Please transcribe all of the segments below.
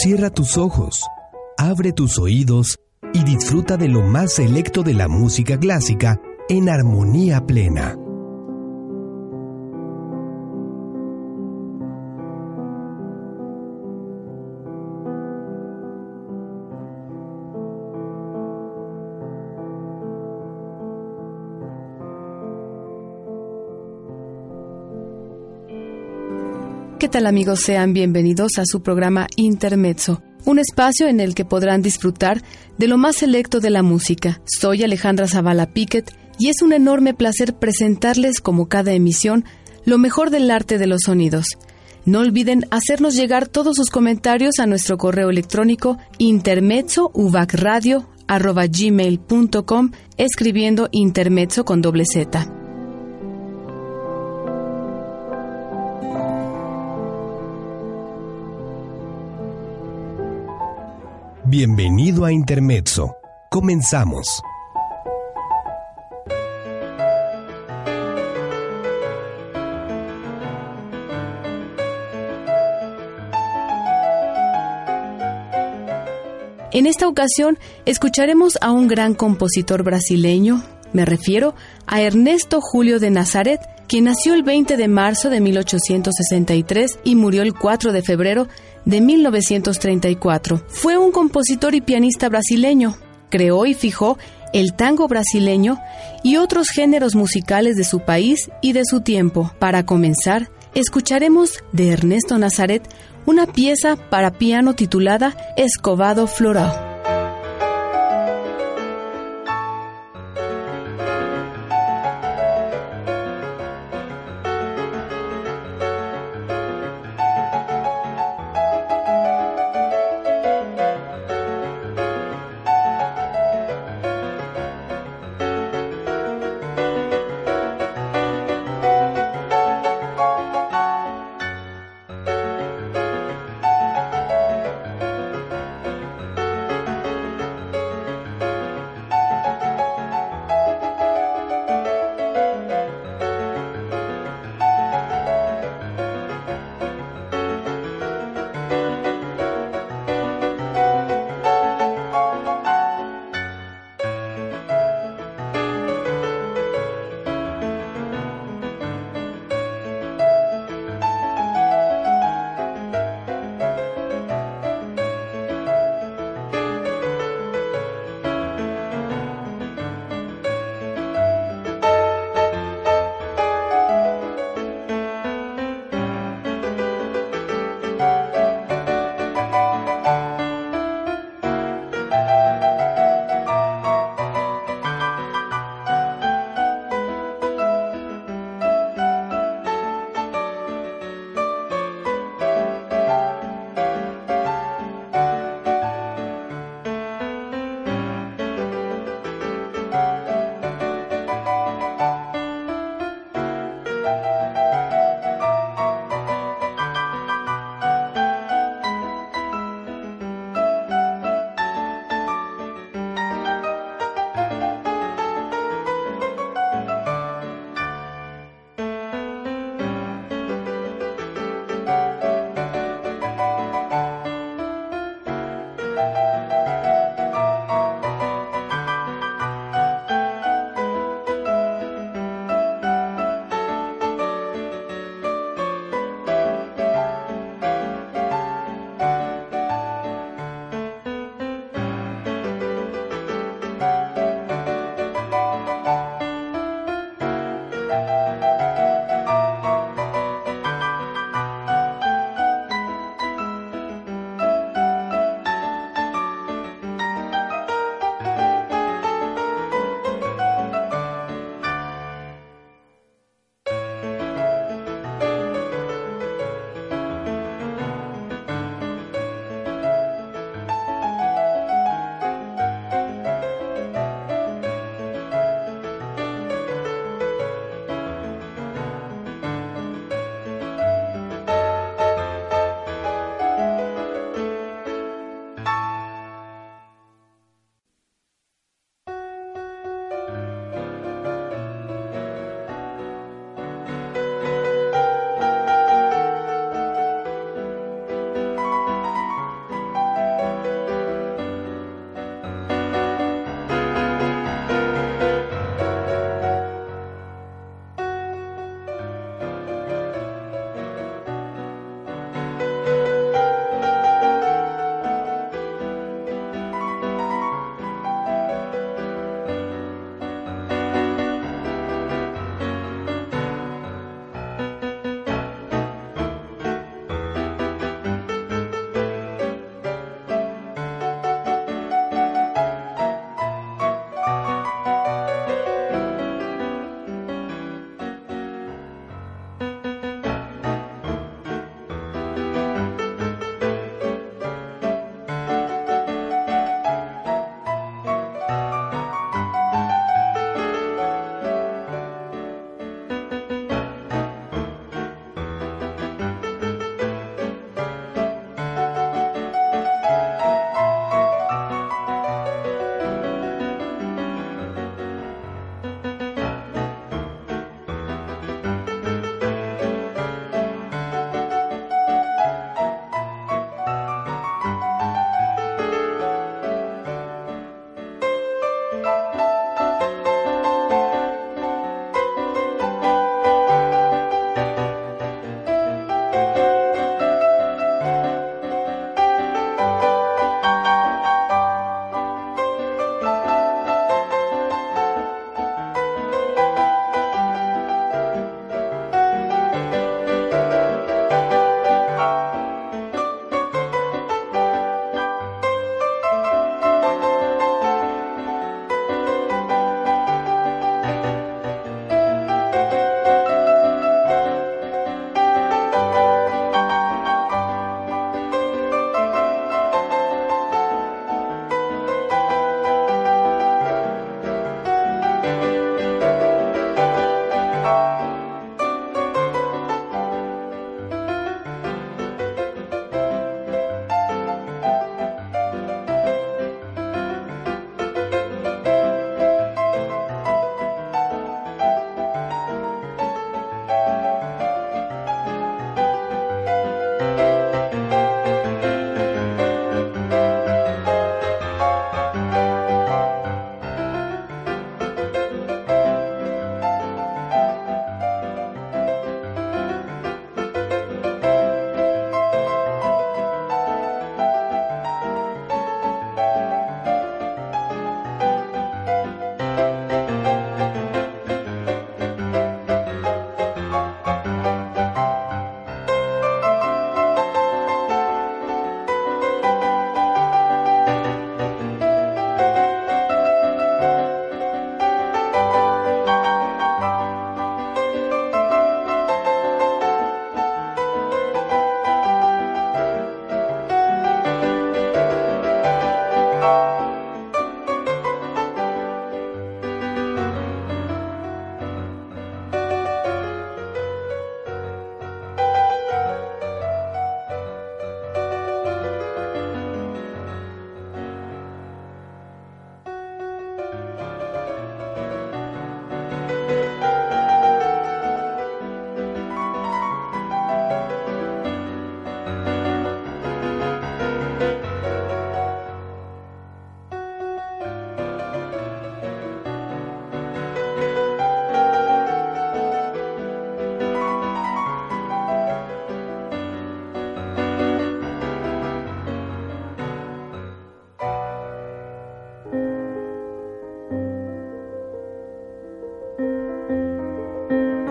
Cierra tus ojos, abre tus oídos y disfruta de lo más selecto de la música clásica en armonía plena. ¿Qué tal amigos? Sean bienvenidos a su programa Intermezzo, un espacio en el que podrán disfrutar de lo más selecto de la música. Soy Alejandra Zavala Piquet y es un enorme placer presentarles como cada emisión lo mejor del arte de los sonidos. No olviden hacernos llegar todos sus comentarios a nuestro correo electrónico intermezzouvacradio.gmail.com escribiendo intermezzo con doble Z. Bienvenido a Intermezzo. Comenzamos. En esta ocasión escucharemos a un gran compositor brasileño, me refiero a Ernesto Julio de Nazaret, quien nació el 20 de marzo de 1863 y murió el 4 de febrero de 1934. Fue un compositor y pianista brasileño. Creó y fijó el tango brasileño y otros géneros musicales de su país y de su tiempo. Para comenzar, escucharemos de Ernesto Nazaret una pieza para piano titulada Escobado Floral.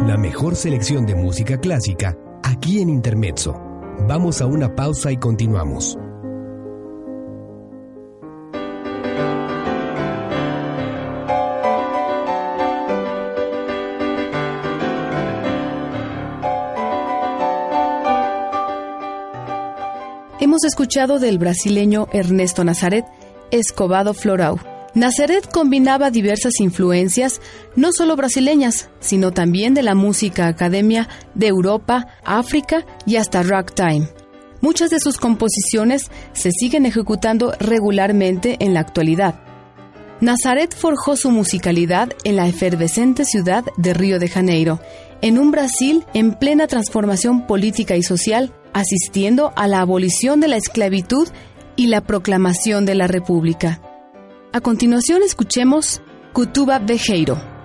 La mejor selección de música clásica aquí en Intermezzo. Vamos a una pausa y continuamos. Hemos escuchado del brasileño Ernesto Nazaret, Escobado Florau. Nazaret combinaba diversas influencias, no solo brasileñas, sino también de la música academia de Europa, África y hasta ragtime. Muchas de sus composiciones se siguen ejecutando regularmente en la actualidad. Nazaret forjó su musicalidad en la efervescente ciudad de Río de Janeiro, en un Brasil en plena transformación política y social, asistiendo a la abolición de la esclavitud y la proclamación de la República. A continuación escuchemos Cutuba Bejeiro.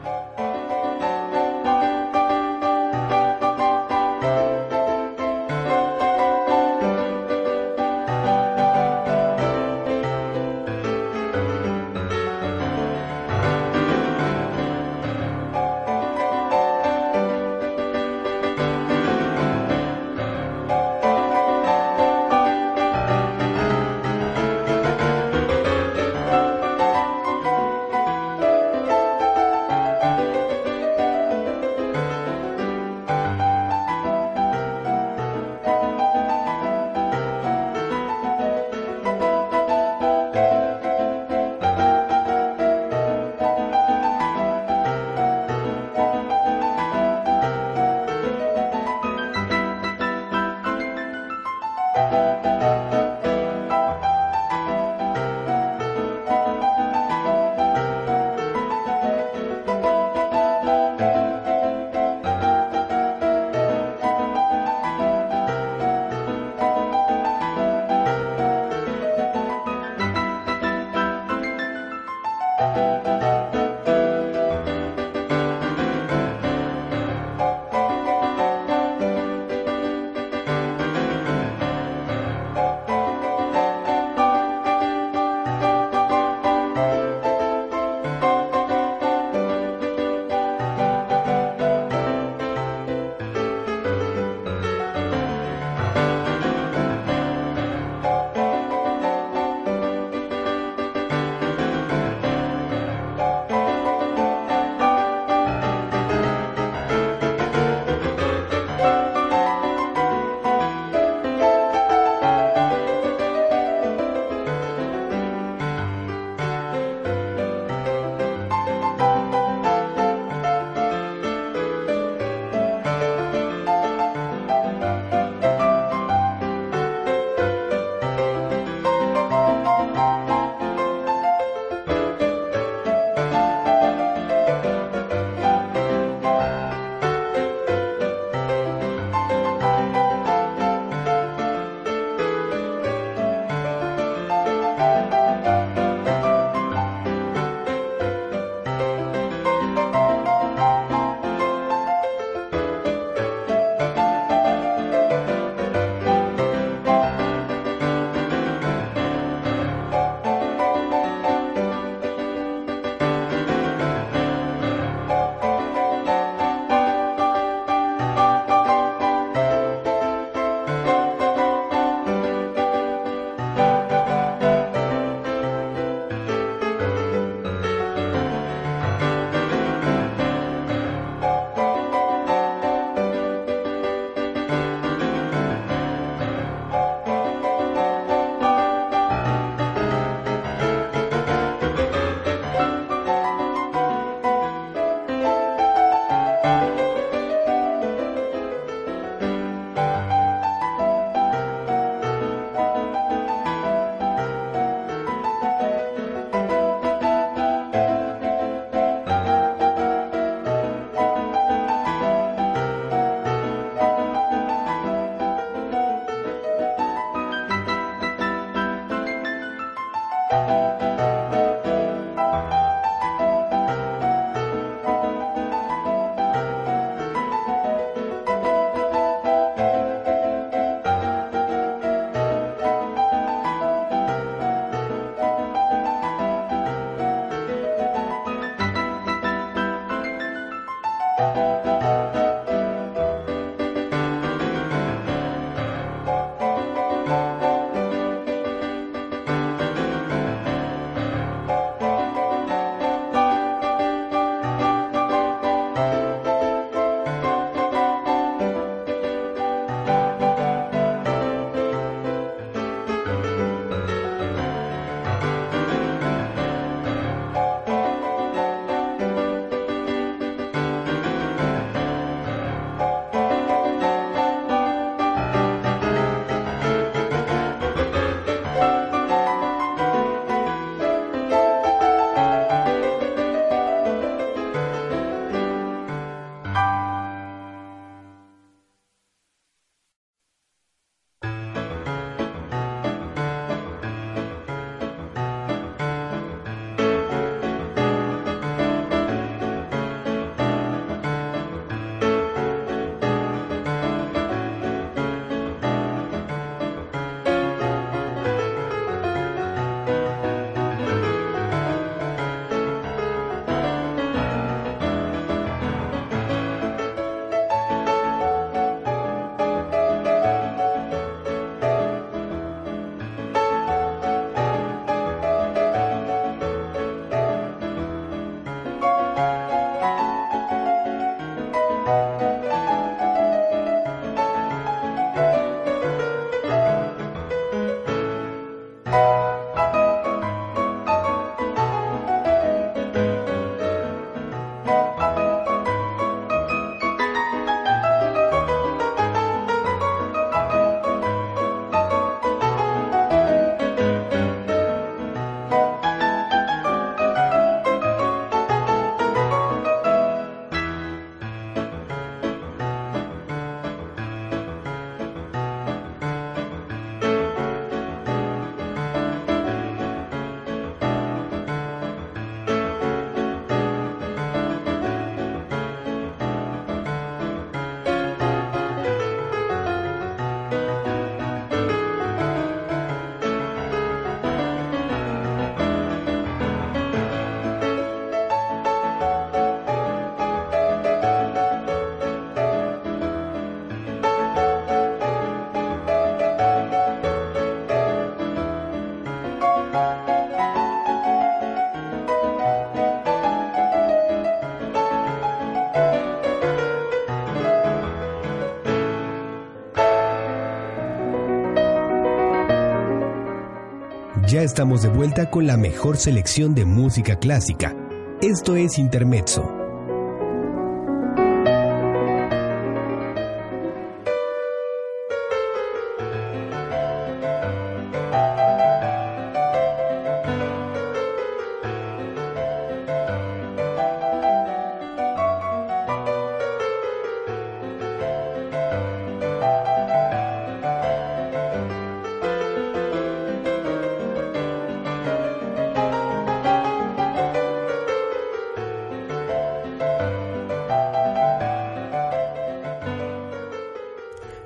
Estamos de vuelta con la mejor selección de música clásica. Esto es Intermezzo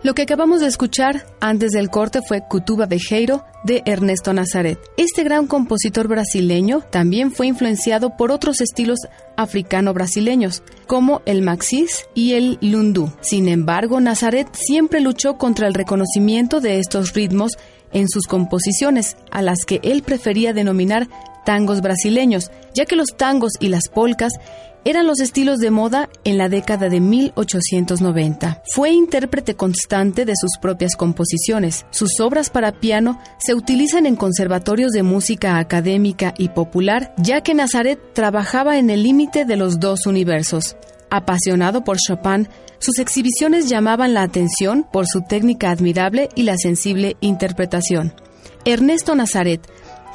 Lo que acabamos de escuchar antes del corte fue Cutuba Bejeiro de Ernesto Nazaret. Este gran compositor brasileño también fue influenciado por otros estilos africano-brasileños, como el maxis y el lundu. Sin embargo, Nazaret siempre luchó contra el reconocimiento de estos ritmos en sus composiciones, a las que él prefería denominar tangos brasileños, ya que los tangos y las polcas eran los estilos de moda en la década de 1890. Fue intérprete constante de sus propias composiciones. Sus obras para piano se utilizan en conservatorios de música académica y popular, ya que Nazaret trabajaba en el límite de los dos universos. Apasionado por Chopin, sus exhibiciones llamaban la atención por su técnica admirable y la sensible interpretación. Ernesto Nazaret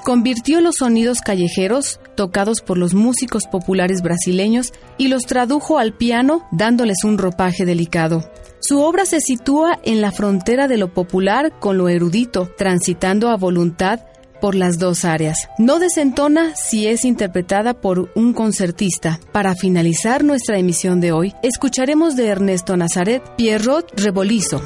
convirtió los sonidos callejeros tocados por los músicos populares brasileños y los tradujo al piano dándoles un ropaje delicado. Su obra se sitúa en la frontera de lo popular con lo erudito, transitando a voluntad por las dos áreas. No desentona si es interpretada por un concertista. Para finalizar nuestra emisión de hoy, escucharemos de Ernesto Nazaret Pierrot Rebolizo,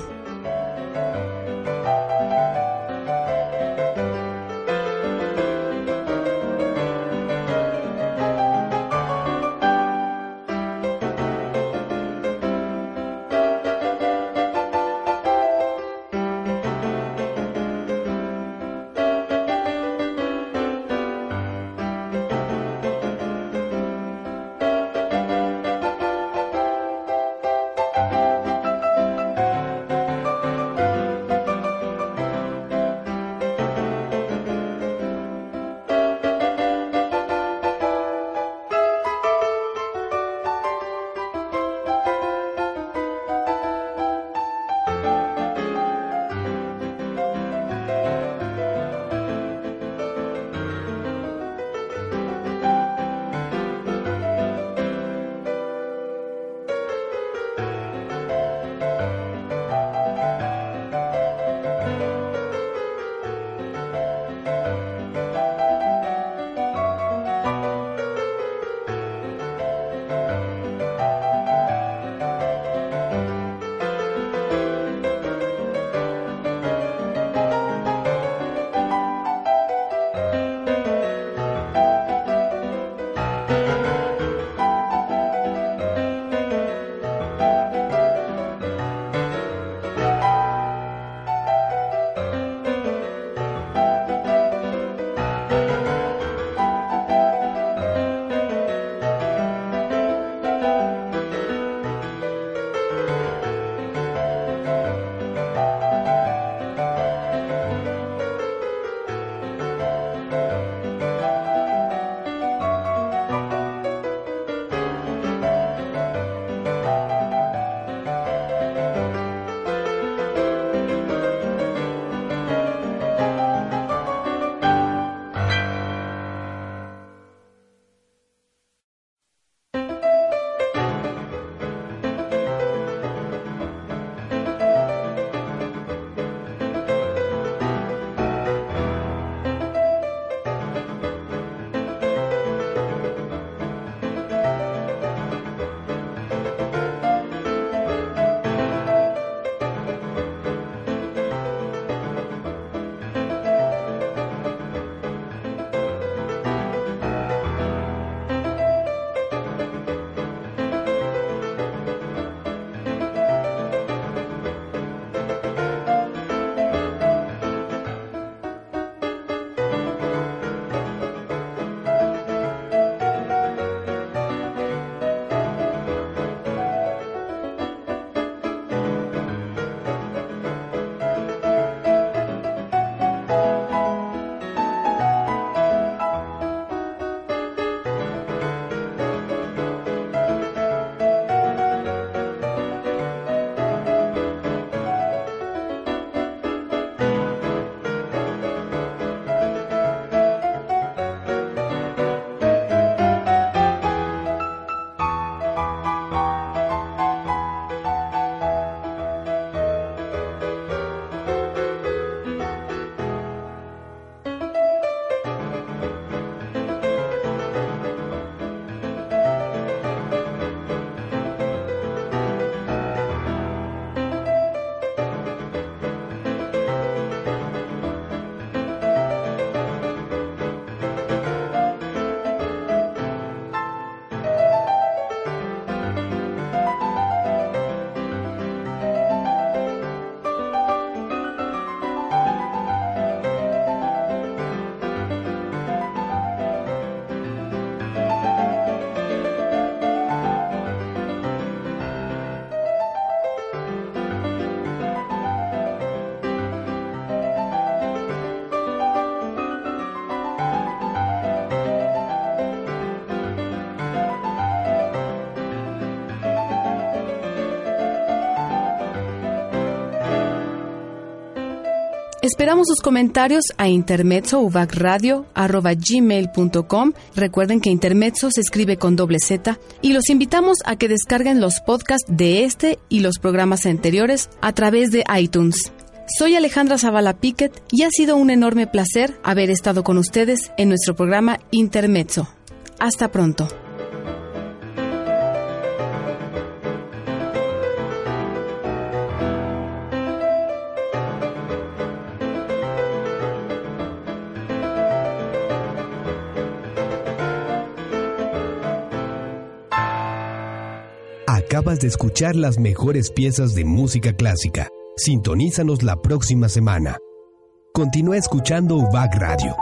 Esperamos sus comentarios a intermezzouvacradio.gmail.com. Recuerden que Intermezzo se escribe con doble Z y los invitamos a que descarguen los podcasts de este y los programas anteriores a través de iTunes. Soy Alejandra Zavala Piquet y ha sido un enorme placer haber estado con ustedes en nuestro programa Intermezzo. Hasta pronto. Acabas de escuchar las mejores piezas de música clásica. Sintonízanos la próxima semana. Continúa escuchando UBAC Radio